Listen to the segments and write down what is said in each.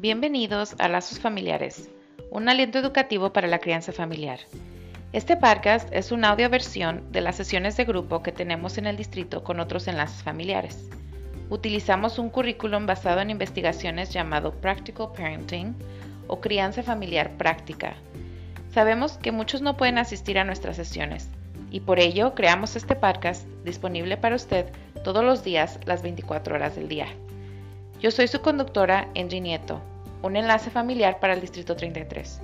Bienvenidos a Lazos Familiares, un aliento educativo para la crianza familiar. Este podcast es una audio versión de las sesiones de grupo que tenemos en el distrito con otros enlaces familiares. Utilizamos un currículum basado en investigaciones llamado Practical Parenting o Crianza Familiar Práctica. Sabemos que muchos no pueden asistir a nuestras sesiones y por ello creamos este podcast disponible para usted todos los días, las 24 horas del día. Yo soy su conductora, Angie Nieto, un enlace familiar para el Distrito 33.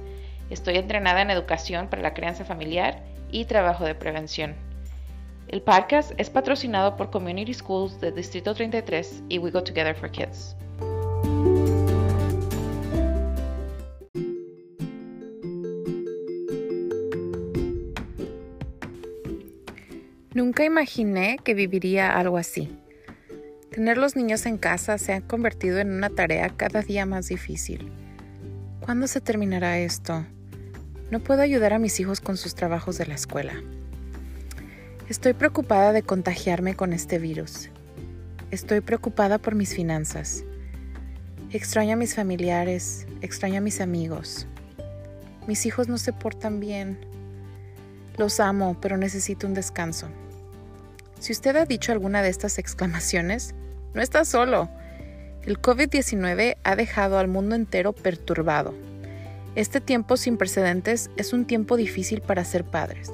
Estoy entrenada en educación para la crianza familiar y trabajo de prevención. El podcast es patrocinado por Community Schools del Distrito 33 y We Go Together for Kids. Nunca imaginé que viviría algo así. Tener los niños en casa se ha convertido en una tarea cada día más difícil. ¿Cuándo se terminará esto? No puedo ayudar a mis hijos con sus trabajos de la escuela. Estoy preocupada de contagiarme con este virus. Estoy preocupada por mis finanzas. Extraño a mis familiares, extraño a mis amigos. Mis hijos no se portan bien. Los amo, pero necesito un descanso. Si usted ha dicho alguna de estas exclamaciones, no está solo. El COVID-19 ha dejado al mundo entero perturbado. Este tiempo sin precedentes es un tiempo difícil para ser padres.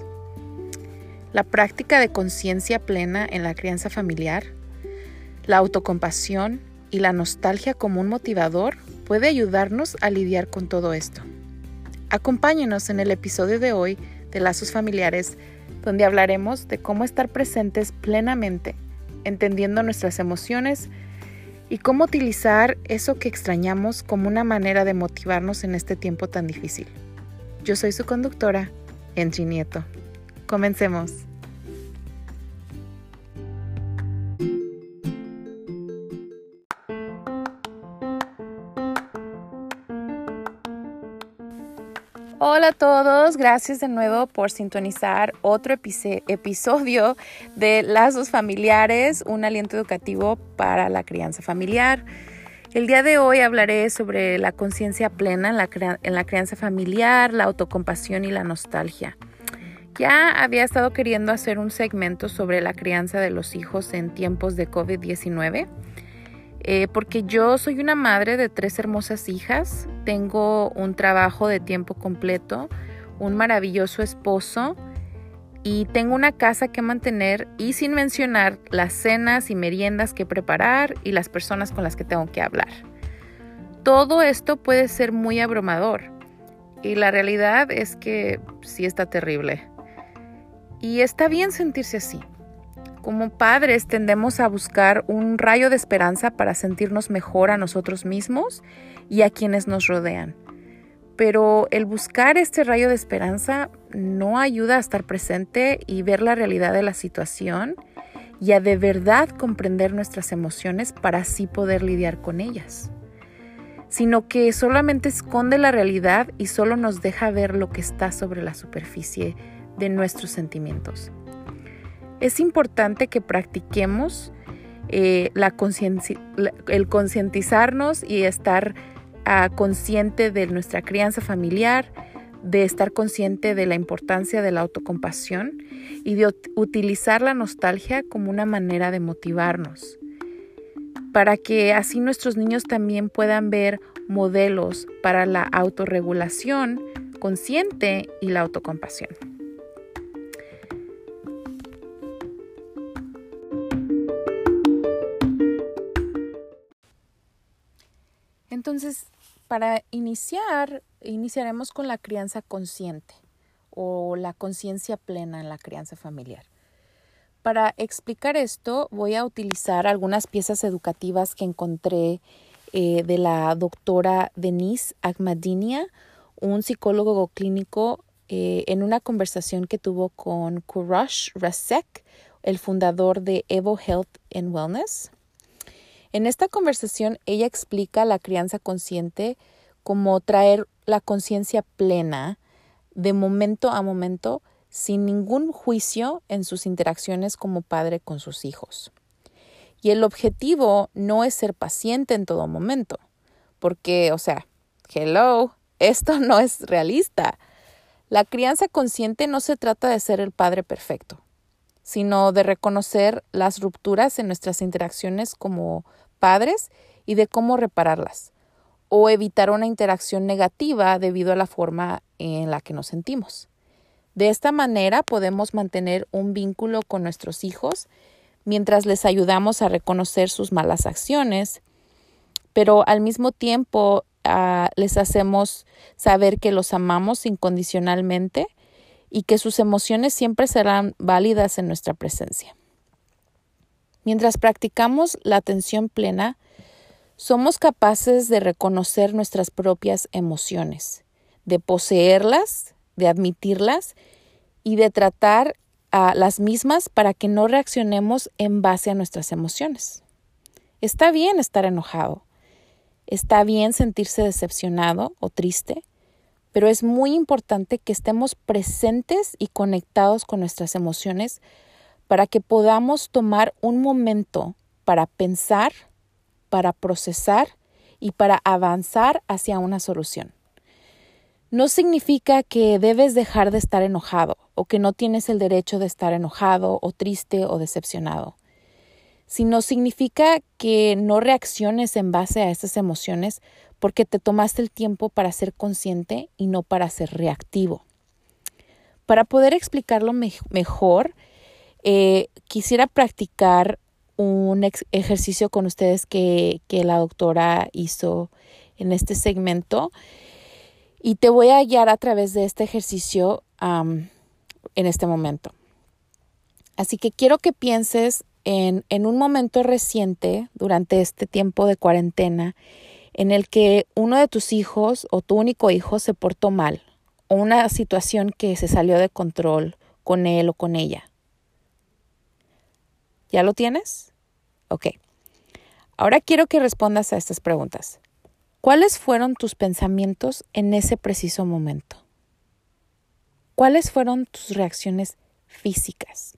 La práctica de conciencia plena en la crianza familiar, la autocompasión y la nostalgia como un motivador puede ayudarnos a lidiar con todo esto. Acompáñenos en el episodio de hoy de Lazos Familiares, donde hablaremos de cómo estar presentes plenamente entendiendo nuestras emociones y cómo utilizar eso que extrañamos como una manera de motivarnos en este tiempo tan difícil. Yo soy su conductora, Enchi Nieto. Comencemos. Hola a todos, gracias de nuevo por sintonizar otro episodio de Lazos Familiares, un aliento educativo para la crianza familiar. El día de hoy hablaré sobre la conciencia plena en la, crianza familiar, la autocompasión y la nostalgia. Ya había estado queriendo hacer un segmento sobre la crianza de los hijos en tiempos de COVID-19 eh, porque yo soy una madre de tres hermosas hijas, tengo un trabajo de tiempo completo, un maravilloso esposo y tengo una casa que mantener y sin mencionar las cenas y meriendas que preparar y las personas con las que tengo que hablar. Todo esto puede ser muy abrumador y la realidad es que sí está terrible. Y está bien sentirse así. Como padres tendemos a buscar un rayo de esperanza para sentirnos mejor a nosotros mismos y a quienes nos rodean. Pero el buscar este rayo de esperanza no ayuda a estar presente y ver la realidad de la situación y a de verdad comprender nuestras emociones para así poder lidiar con ellas, sino que solamente esconde la realidad y solo nos deja ver lo que está sobre la superficie de nuestros sentimientos es importante que practiquemos eh, el concientizarnos y estar ah, consciente de nuestra crianza familiar, de estar consciente de la importancia de la autocompasión y de utilizar la nostalgia como una manera de motivarnos, para que así nuestros niños también puedan ver modelos para la autorregulación consciente y la autocompasión. Entonces, para iniciar, iniciaremos con la crianza consciente o la conciencia plena en la crianza familiar. Para explicar esto, voy a utilizar algunas piezas educativas que encontré eh, de la doctora Denise Ahmadinia, un psicólogo clínico, eh, en una conversación que tuvo con Kurash Rasek, el fundador de Evo Health and Wellness. En esta conversación ella explica la crianza consciente como traer la conciencia plena de momento a momento sin ningún juicio en sus interacciones como padre con sus hijos. Y el objetivo no es ser paciente en todo momento, porque, o sea, hello, esto no es realista. La crianza consciente no se trata de ser el padre perfecto, sino de reconocer las rupturas en nuestras interacciones como padres y de cómo repararlas, o evitar una interacción negativa debido a la forma en la que nos sentimos. De esta manera podemos mantener un vínculo con nuestros hijos mientras les ayudamos a reconocer sus malas acciones, pero al mismo tiempo ah, les hacemos saber que los amamos incondicionalmente y que sus emociones siempre serán válidas en nuestra presencia. Mientras practicamos la atención plena, somos capaces de reconocer nuestras propias emociones, de poseerlas, de admitirlas y de tratar a las mismas para que no reaccionemos en base a nuestras emociones. Está bien estar enojado, está bien sentirse decepcionado o triste, pero es muy importante que estemos presentes y conectados con nuestras emociones para que podamos tomar un momento para pensar, para procesar y para avanzar hacia una solución. No significa que debes dejar de estar enojado o que no tienes el derecho de estar enojado o triste o decepcionado, sino significa que no reacciones en base a esas emociones porque te tomaste el tiempo para ser consciente y no para ser reactivo. Para poder explicarlo mejor, eh, quisiera practicar un ejercicio con ustedes que, la doctora hizo en este segmento y te voy a guiar a través de este ejercicio en este momento. Así que quiero que pienses en, en un momento reciente durante este tiempo de cuarentena en el que uno de tus hijos o tu único hijo se portó mal o una situación que se salió de control con él o con ella. ¿Ya lo tienes? Ok. Ahora quiero que respondas a estas preguntas. ¿Cuáles fueron tus pensamientos en ese preciso momento? ¿Cuáles fueron tus reacciones físicas?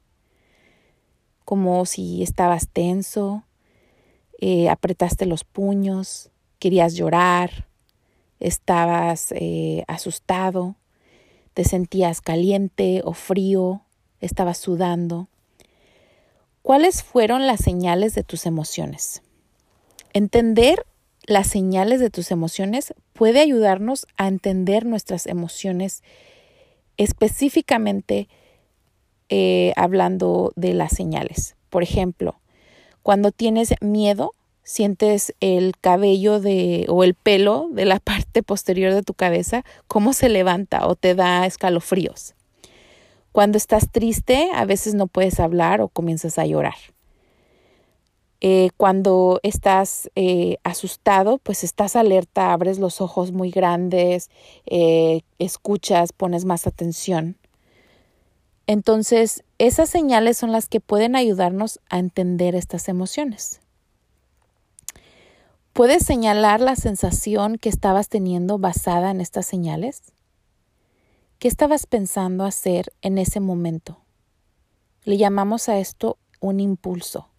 Como si estabas tenso, eh, apretaste los puños, querías llorar, estabas eh, asustado, te sentías caliente o frío, estabas sudando. ¿Cuáles fueron las señales de tus emociones? Entender las señales de tus emociones puede ayudarnos a entender nuestras emociones específicamente eh, hablando de las señales. Por ejemplo, cuando tienes miedo, sientes el cabello de o el pelo de la parte posterior de tu cabeza cómo se levanta o te da escalofríos. Cuando estás triste, a veces no puedes hablar o comienzas a llorar. Eh, cuando estás eh, asustado, pues estás alerta, abres los ojos muy grandes, escuchas, pones más atención. Entonces, esas señales son las que pueden ayudarnos a entender estas emociones. ¿Puedes señalar la sensación que estabas teniendo basada en estas señales? ¿Qué estabas pensando hacer en ese momento? Le llamamos a esto un impulso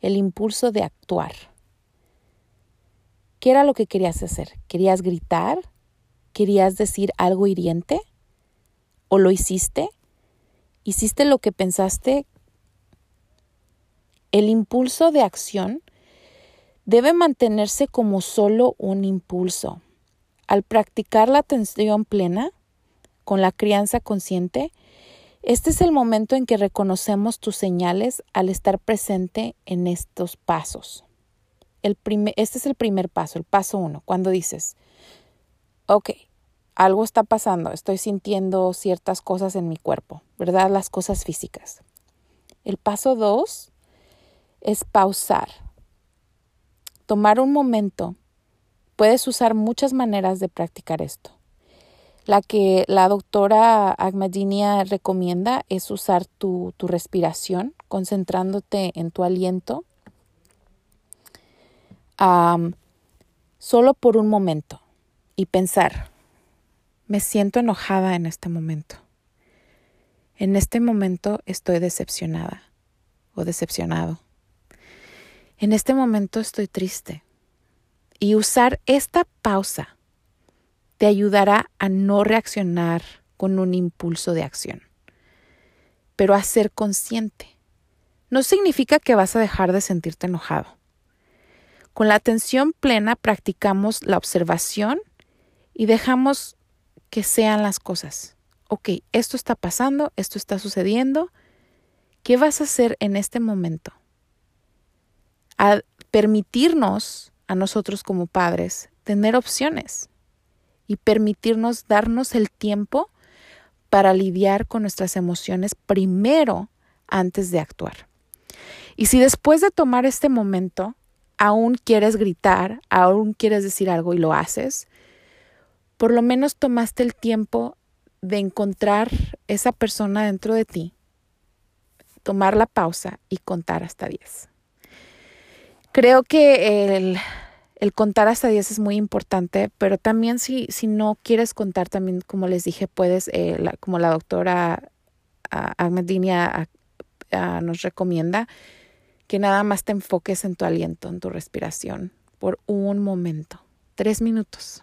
el impulso de actuar. ¿Qué era lo que querías hacer? ¿Querías gritar? ¿Querías decir algo hiriente? ¿O lo hiciste? ¿Hiciste lo que pensaste? El impulso de acción debe mantenerse como solo un impulso. Al practicar la atención plena, con la crianza consciente, este es el momento en que reconocemos tus señales al estar presente en estos pasos. Este es el primer paso, el paso uno, cuando dices, ok, algo está pasando, estoy sintiendo ciertas cosas en mi cuerpo, ¿verdad? Las cosas físicas. El paso dos es pausar, tomar un momento. Puedes usar muchas maneras de practicar esto. La que la doctora Agmadinia recomienda es usar tu, tu respiración, concentrándote en tu aliento solo por un momento y pensar, me siento enojada en este momento. En este momento estoy decepcionada o decepcionado. En este momento estoy triste. Y usar esta pausa te ayudará a no reaccionar con un impulso de acción, pero a ser consciente. No significa que vas a dejar de sentirte enojado. Con la atención plena practicamos la observación y dejamos que sean las cosas. Ok, esto está pasando, esto está sucediendo. ¿Qué vas a hacer en este momento? A permitirnos a nosotros como padres tener opciones y permitirnos darnos el tiempo para lidiar con nuestras emociones primero antes de actuar. Y si después de tomar este momento aún quieres gritar, aún quieres decir algo y lo haces, por lo menos tomaste el tiempo de encontrar esa persona dentro de ti, tomar la pausa y contar hasta 10. Creo que el contar hasta 10 es muy importante, pero también si, si no quieres contar, también como les dije, puedes, eh, como la doctora Ahmedinia nos recomienda, que nada más te enfoques en tu aliento, en tu respiración, por un momento, tres minutos.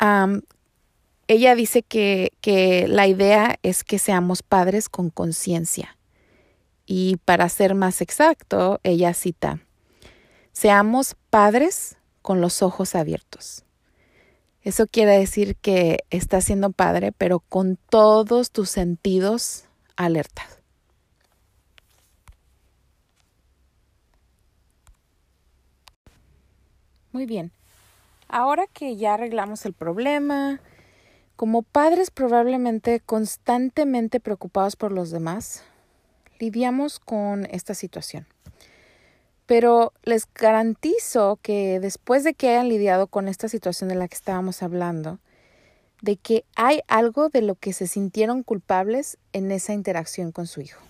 Ella dice que, que la idea es que seamos padres con conciencia. Y para ser más exacto, ella cita, Seamos padres con los ojos abiertos. Eso quiere decir que estás siendo padre, pero con todos tus sentidos alertas. Muy bien. Ahora que ya arreglamos el problema, como padres probablemente constantemente preocupados por los demás, lidiamos con esta situación. Pero les garantizo que después de que hayan lidiado con esta situación de la que estábamos hablando, de que hay algo de lo que se sintieron culpables en esa interacción con su hijo.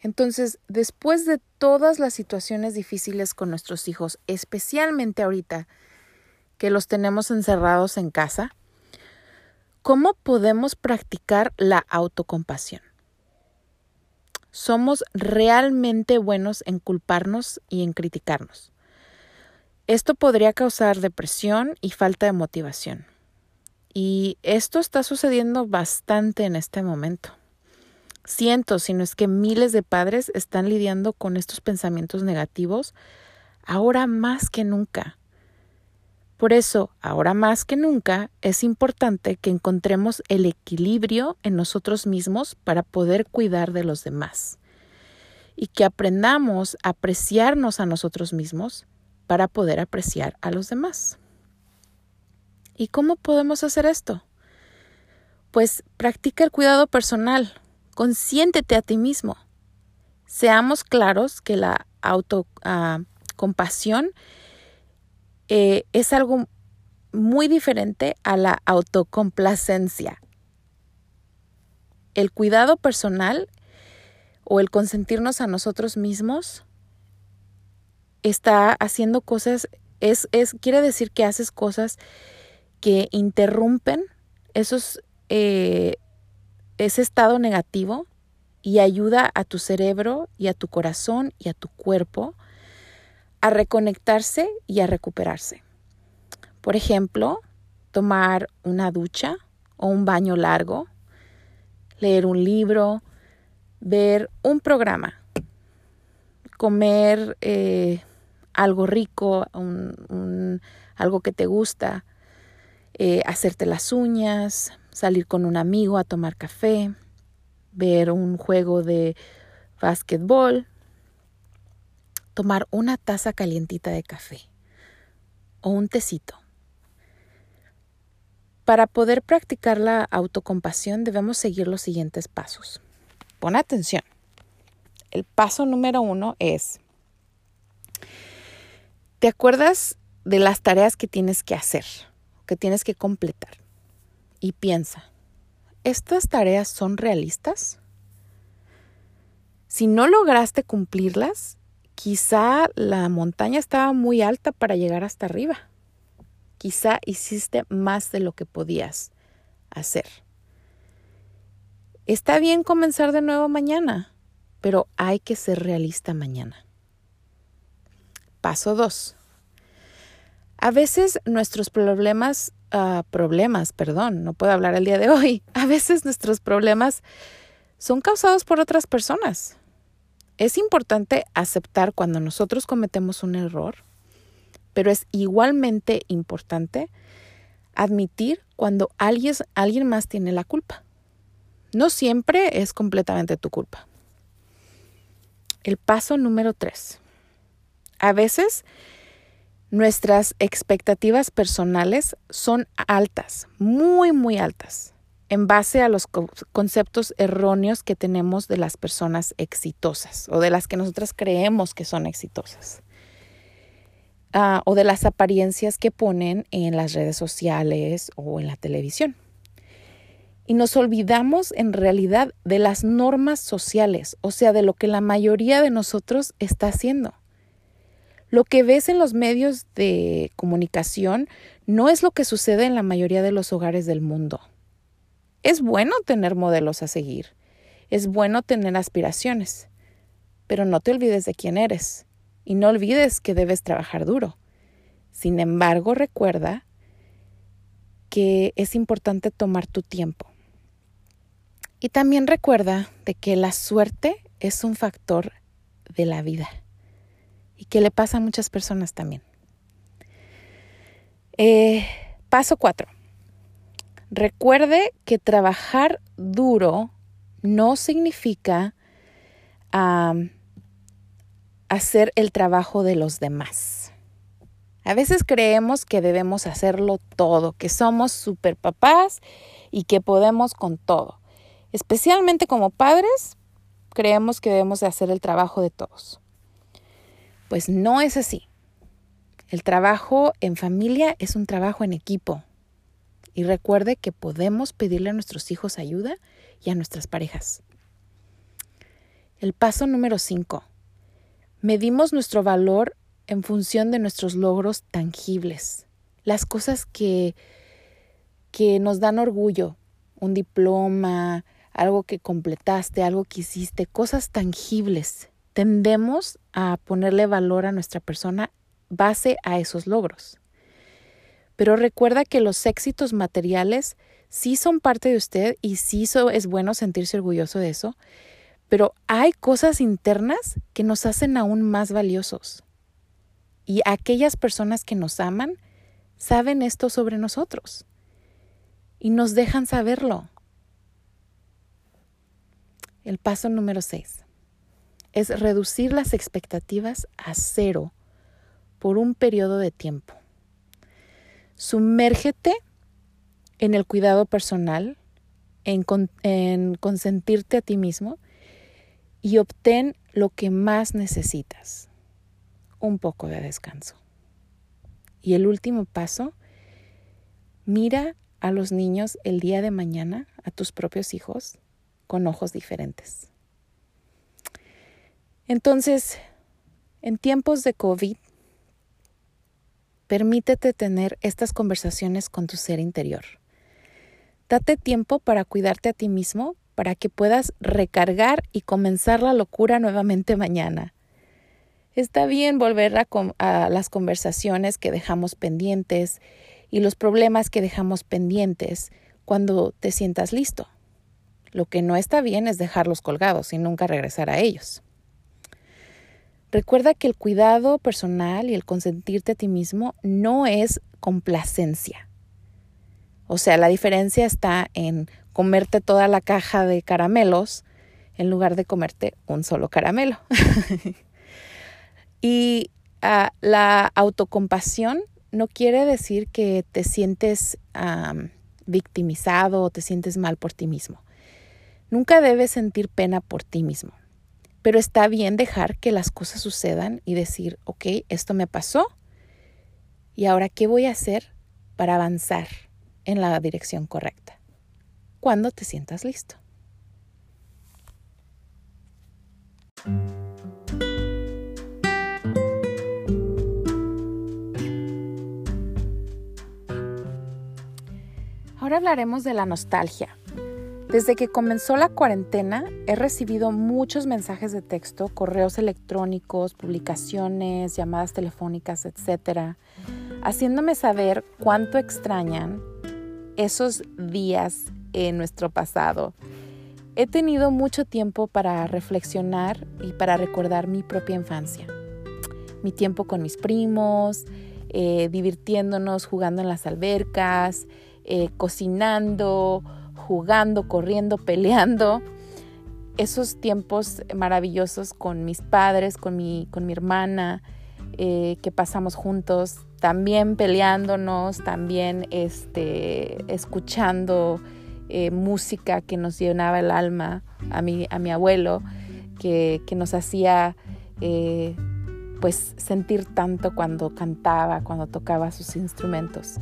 Entonces, después de todas las situaciones difíciles con nuestros hijos, especialmente ahorita que los tenemos encerrados en casa, ¿cómo podemos practicar la autocompasión? somos realmente buenos en culparnos y en criticarnos. Esto podría causar depresión y falta de motivación. Y esto está sucediendo bastante en este momento. Cientos, si no es que miles de padres están lidiando con estos pensamientos negativos ahora más que nunca. Por eso, ahora más que nunca, es importante que encontremos el equilibrio en nosotros mismos para poder cuidar de los demás y que aprendamos a apreciarnos a nosotros mismos para poder apreciar a los demás. ¿Y cómo podemos hacer esto? Pues practica el cuidado personal, consiéntete a ti mismo. Seamos claros que la autocompasión ah, eh, es algo muy diferente a la autocomplacencia. El cuidado personal o el consentirnos a nosotros mismos está haciendo cosas, es, es, quiere decir que haces cosas que interrumpen esos, eh, ese estado negativo y ayuda a tu cerebro y a tu corazón y a tu cuerpo a reconectarse y a recuperarse. Por ejemplo, tomar una ducha o un baño largo, leer un libro, ver un programa, comer eh, algo rico, algo que te gusta, eh, hacerte las uñas, salir con un amigo a tomar café, ver un juego de básquetbol, tomar una taza calientita de café o un tecito. Para poder practicar la autocompasión debemos seguir los siguientes pasos. Pon atención. El paso número uno es, ¿te acuerdas de las tareas que tienes que hacer, que tienes que completar? Y piensa, ¿estas tareas son realistas? Si no lograste cumplirlas, Quizá la montaña estaba muy alta para llegar hasta arriba. Quizá hiciste más de lo que podías hacer. Está bien comenzar de nuevo mañana, pero hay que ser realista mañana. Paso 2. A veces nuestros problemas, uh, problemas, perdón, no puedo hablar el día de hoy, a veces nuestros problemas son causados por otras personas. Es importante aceptar cuando nosotros cometemos un error, pero es igualmente importante admitir cuando alguien, alguien más tiene la culpa. No siempre es completamente tu culpa. El paso número tres. A veces nuestras expectativas personales son altas, muy, muy altas, en base a los conceptos erróneos que tenemos de las personas exitosas o de las que nosotras creemos que son exitosas. Ah, o de las apariencias que ponen en las redes sociales o en la televisión. Y nos olvidamos en realidad de las normas sociales, o sea, de lo que la mayoría de nosotros está haciendo. Lo que ves en los medios de comunicación no es lo que sucede en la mayoría de los hogares del mundo. Es bueno tener modelos a seguir, es bueno tener aspiraciones, pero no te olvides de quién eres y no olvides que debes trabajar duro. Sin embargo, recuerda que es importante tomar tu tiempo. Y también recuerda de que la suerte es un factor de la vida y que le pasa a muchas personas también. Eh, paso 4. Recuerde que trabajar duro no significa hacer el trabajo de los demás. A veces creemos que debemos hacerlo todo, que somos super papás y que podemos con todo. Especialmente como padres, creemos que debemos de hacer el trabajo de todos. Pues no es así. El trabajo en familia es un trabajo en equipo. Y recuerde que podemos pedirle a nuestros hijos ayuda y a nuestras parejas. El paso número 5. Medimos nuestro valor en función de nuestros logros tangibles. Las cosas que, que nos dan orgullo. Un diploma, algo que completaste, algo que hiciste, cosas tangibles tendemos a ponerle valor a nuestra persona base a esos logros. Pero recuerda que los éxitos materiales sí son parte de usted y sí es bueno sentirse orgulloso de eso, pero hay cosas internas que nos hacen aún más valiosos. Y aquellas personas que nos aman saben esto sobre nosotros y nos dejan saberlo. El paso número 6 es reducir las expectativas a cero por un periodo de tiempo. Sumérgete en el cuidado personal, en, consentirte a ti mismo y obtén lo que más necesitas, un poco de descanso. Y el último paso, mira a los niños el día de mañana, a tus propios hijos, con ojos diferentes. Entonces, en tiempos de COVID, permítete tener estas conversaciones con tu ser interior. Date tiempo para cuidarte a ti mismo, para que puedas recargar y comenzar la locura nuevamente mañana. Está bien volver a, a, las conversaciones que dejamos pendientes y los problemas que dejamos pendientes cuando te sientas listo. Lo que no está bien es dejarlos colgados y nunca regresar a ellos. Recuerda que el cuidado personal y el consentirte a ti mismo no es complacencia. O sea, la diferencia está en comerte toda la caja de caramelos en lugar de comerte un solo caramelo. y ah, la autocompasión no quiere decir que te sientes victimizado o te sientes mal por ti mismo. Nunca debes sentir pena por ti mismo. Pero está bien dejar que las cosas sucedan y decir, ok, esto me pasó y ahora qué voy a hacer para avanzar en la dirección correcta. Cuando te sientas listo. Ahora hablaremos de la nostalgia Desde que comenzó la cuarentena he recibido muchos mensajes de texto, correos electrónicos, publicaciones, llamadas telefónicas, etcétera, haciéndome saber cuánto extrañan esos días en nuestro pasado. He tenido mucho tiempo para reflexionar y para recordar mi propia infancia, mi tiempo con mis primos, eh, divirtiéndonos, jugando en las albercas, eh, cocinando, jugando, corriendo, peleando. Esos tiempos maravillosos con mis padres, con mi, con mi hermana, eh, que pasamos juntos, también peleándonos, también este, escuchando eh, música que nos llenaba el alma a mi, a mi abuelo, que, nos hacía eh, pues sentir tanto cuando cantaba, cuando tocaba sus instrumentos.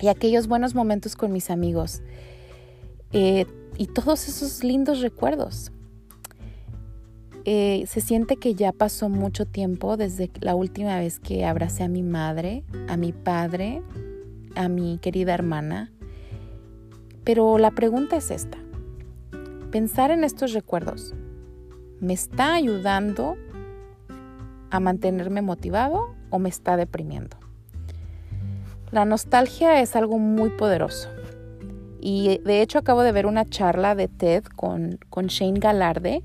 Y aquellos buenos momentos con mis amigos eh, y todos esos lindos recuerdos. Eh, se siente que ya pasó mucho tiempo desde la última vez que abracé a mi madre, a mi padre, a mi querida hermana. Pero la pregunta es esta. Pensar en estos recuerdos me está ayudando a mantenerme motivado o me está deprimiendo. La nostalgia es algo muy poderoso y de hecho acabo de ver una charla de TED con, con Shane Galarde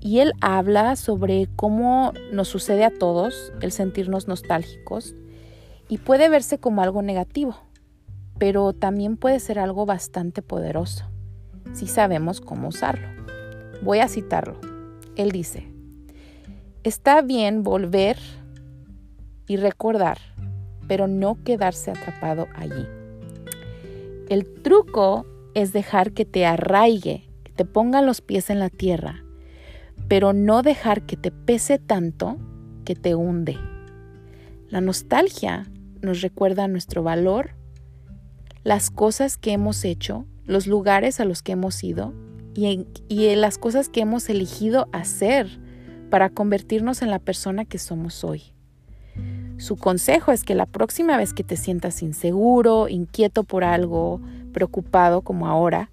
y él habla sobre cómo nos sucede a todos el sentirnos nostálgicos y puede verse como algo negativo, pero también puede ser algo bastante poderoso si sabemos cómo usarlo. Voy a citarlo. Él dice, está bien volver y recordar, pero no quedarse atrapado allí. El truco es dejar que te arraigue, que te pongan los pies en la tierra, pero no dejar que te pese tanto que te hunde. La nostalgia nos recuerda nuestro valor, las cosas que hemos hecho, los lugares a los que hemos ido y, y las cosas que hemos elegido hacer para convertirnos en la persona que somos hoy. Su consejo es que la próxima vez que te sientas inseguro, inquieto por algo, preocupado como ahora,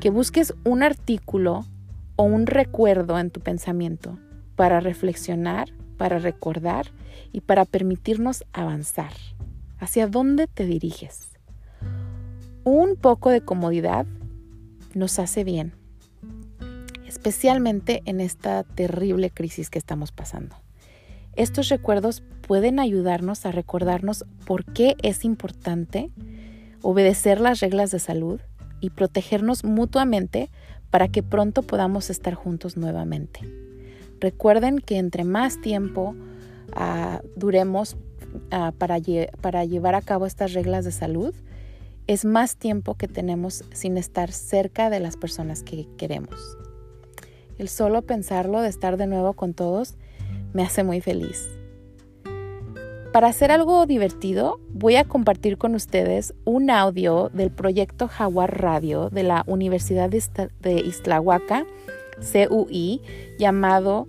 que busques un artículo o un recuerdo en tu pensamiento para reflexionar, para recordar y para permitirnos avanzar. ¿Hacia dónde te diriges? Un poco de comodidad nos hace bien, especialmente en esta terrible crisis que estamos pasando. Estos recuerdos pueden ayudarnos a recordarnos por qué es importante obedecer las reglas de salud y protegernos mutuamente para que pronto podamos estar juntos nuevamente. Recuerden que entre más tiempo ah, duremos ah, para, para llevar a cabo estas reglas de salud, es más tiempo que tenemos sin estar cerca de las personas que queremos. El solo pensarlo de estar de nuevo con todos me hace muy feliz. Para hacer algo divertido, voy a compartir con ustedes un audio del proyecto Jaguar Radio de la Universidad de Islahuaca, CUI, llamado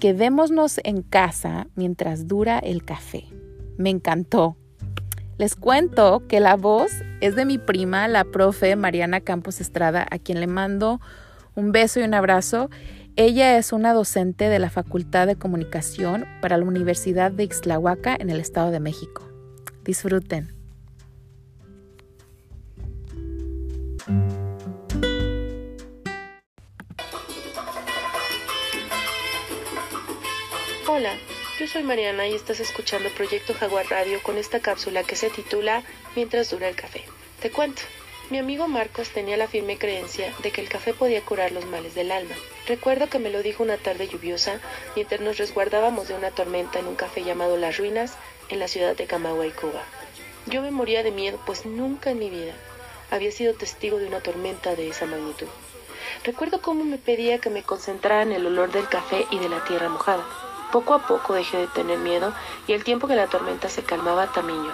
Quedémonos en casa mientras dura el café. Me encantó. Les cuento que la voz es de mi prima, la profe Mariana Campos Estrada, a quien le mando un beso y un abrazo ella es una docente de la Facultad de Comunicación para la Universidad de Ixtlahuaca en el Estado de México. Disfruten. Hola, yo soy Mariana y estás escuchando Proyecto Jaguar Radio con esta cápsula que se titula Mientras dura el café. Te cuento. Mi amigo Marcos tenía la firme creencia de que el café podía curar los males del alma. Recuerdo que me lo dijo una tarde lluviosa mientras nos resguardábamos de una tormenta en un café llamado Las Ruinas en la ciudad de Camagüey, Cuba. Yo me moría de miedo, pues nunca en mi vida había sido testigo de una tormenta de esa magnitud. Recuerdo cómo me pedía que me concentrara en el olor del café y de la tierra mojada. Poco a poco dejé de tener miedo y el tiempo que la tormenta se calmaba también yo.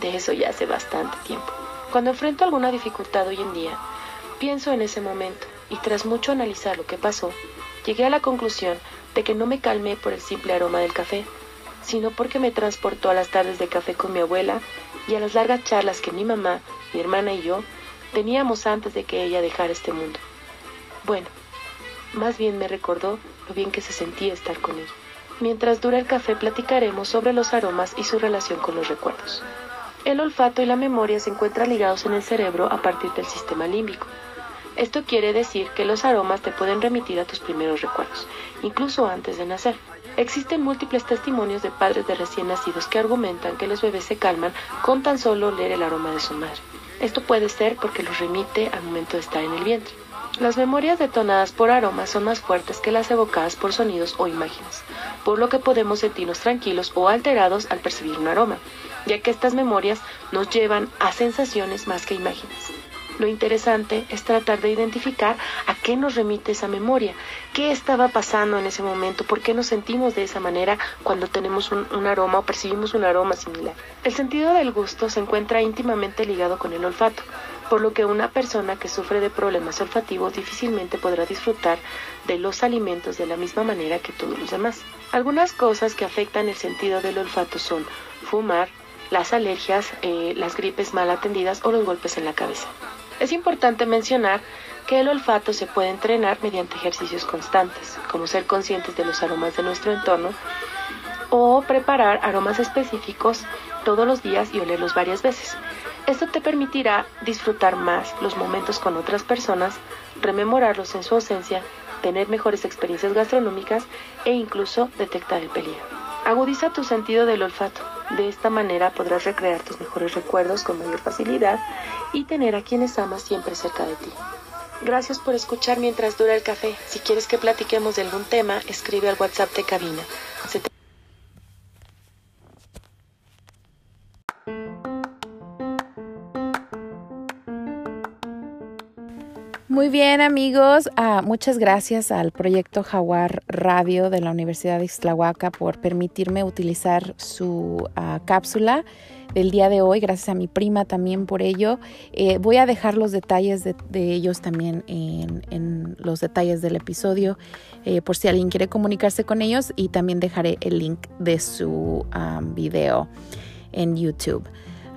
De eso ya hace bastante tiempo. Cuando enfrento alguna dificultad hoy en día, pienso en ese momento y tras mucho analizar lo que pasó, llegué a la conclusión de que no me calmé por el simple aroma del café, sino porque me transportó a las tardes de café con mi abuela y a las largas charlas que mi mamá, mi hermana y yo teníamos antes de que ella dejara este mundo. Bueno, más bien me recordó lo bien que se sentía estar con ella. Mientras dura el café platicaremos sobre los aromas y su relación con los recuerdos. El olfato y la memoria se encuentran ligados en el cerebro a partir del sistema límbico. Esto quiere decir que los aromas te pueden remitir a tus primeros recuerdos, incluso antes de nacer. Existen múltiples testimonios de padres de recién nacidos que argumentan que los bebés se calman con tan solo oler el aroma de su madre. Esto puede ser porque los remite al momento de estar en el vientre. Las memorias detonadas por aromas son más fuertes que las evocadas por sonidos o imágenes, por lo que podemos sentirnos tranquilos o alterados al percibir un aroma, ya que estas memorias nos llevan a sensaciones más que imágenes. Lo interesante es tratar de identificar a qué nos remite esa memoria, qué estaba pasando en ese momento, por qué nos sentimos de esa manera cuando tenemos un, aroma o percibimos un aroma similar. El sentido del gusto se encuentra íntimamente ligado con el olfato por lo que una persona que sufre de problemas olfativos difícilmente podrá disfrutar de los alimentos de la misma manera que todos los demás. Algunas cosas que afectan el sentido del olfato son fumar, las alergias, eh, las gripes mal atendidas o los golpes en la cabeza. Es importante mencionar que el olfato se puede entrenar mediante ejercicios constantes, como ser conscientes de los aromas de nuestro entorno o preparar aromas específicos todos los días y olerlos varias veces. Esto te permitirá disfrutar más los momentos con otras personas, rememorarlos en su ausencia, tener mejores experiencias gastronómicas e incluso detectar el peligro. Agudiza tu sentido del olfato. De esta manera podrás recrear tus mejores recuerdos con mayor facilidad y tener a quienes amas siempre cerca de ti. Gracias por escuchar mientras dura el café. Si quieres que platiquemos de algún tema, escribe al WhatsApp de cabina. Muy bien amigos, uh, muchas gracias al proyecto Jaguar Radio de la Universidad de Ixtlahuaca por permitirme utilizar su uh, cápsula del día de hoy, gracias a mi prima también por ello. Eh, voy a dejar los detalles de, ellos también en, los detalles del episodio eh, por si alguien quiere comunicarse con ellos y también dejaré el link de su um, video en YouTube.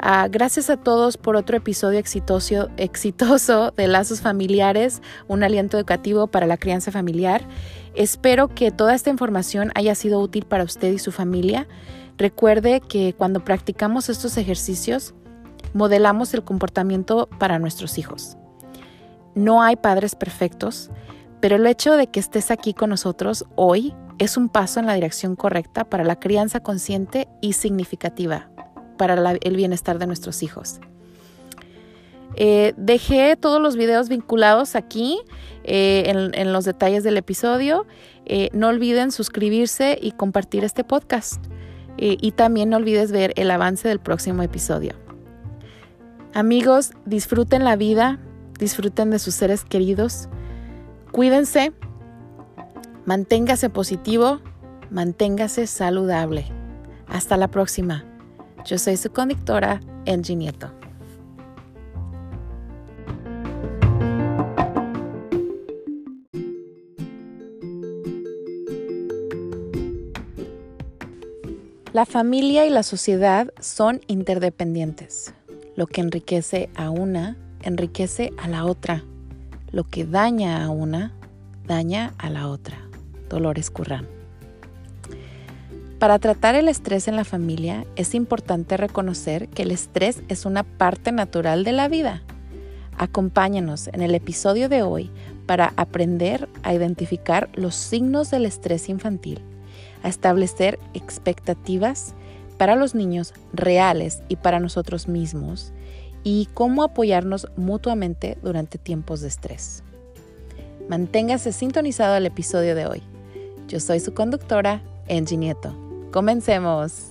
Uh, gracias a todos por otro episodio exitoso de Lazos Familiares, un aliento educativo para la crianza familiar. Espero que toda esta información haya sido útil para usted y su familia. Recuerde que cuando practicamos estos ejercicios, modelamos el comportamiento para nuestros hijos. No hay padres perfectos, pero el hecho de que estés aquí con nosotros hoy es un paso en la dirección correcta para la crianza consciente y significativa para el bienestar de nuestros hijos. Eh, dejé todos los videos vinculados aquí eh, en, en, los detalles del episodio. Eh, no olviden suscribirse y compartir este podcast. y también no olvides ver el avance del próximo episodio. Amigos, disfruten la vida, disfruten de sus seres queridos, cuídense, manténgase positivo, manténgase saludable. Hasta la próxima. Yo soy su conductora, Angie Nieto. La familia y la sociedad son interdependientes. Lo que enriquece a una, enriquece a la otra. Lo que daña a una, daña a la otra. Dolores Currán. Para tratar el estrés en la familia es importante reconocer que el estrés es una parte natural de la vida. Acompáñanos en el episodio de hoy para aprender a identificar los signos del estrés infantil, a establecer expectativas para los niños reales y para nosotros mismos y cómo apoyarnos mutuamente durante tiempos de estrés. Manténgase sintonizado al episodio de hoy. Yo soy su conductora, Angie Nieto. Comencemos.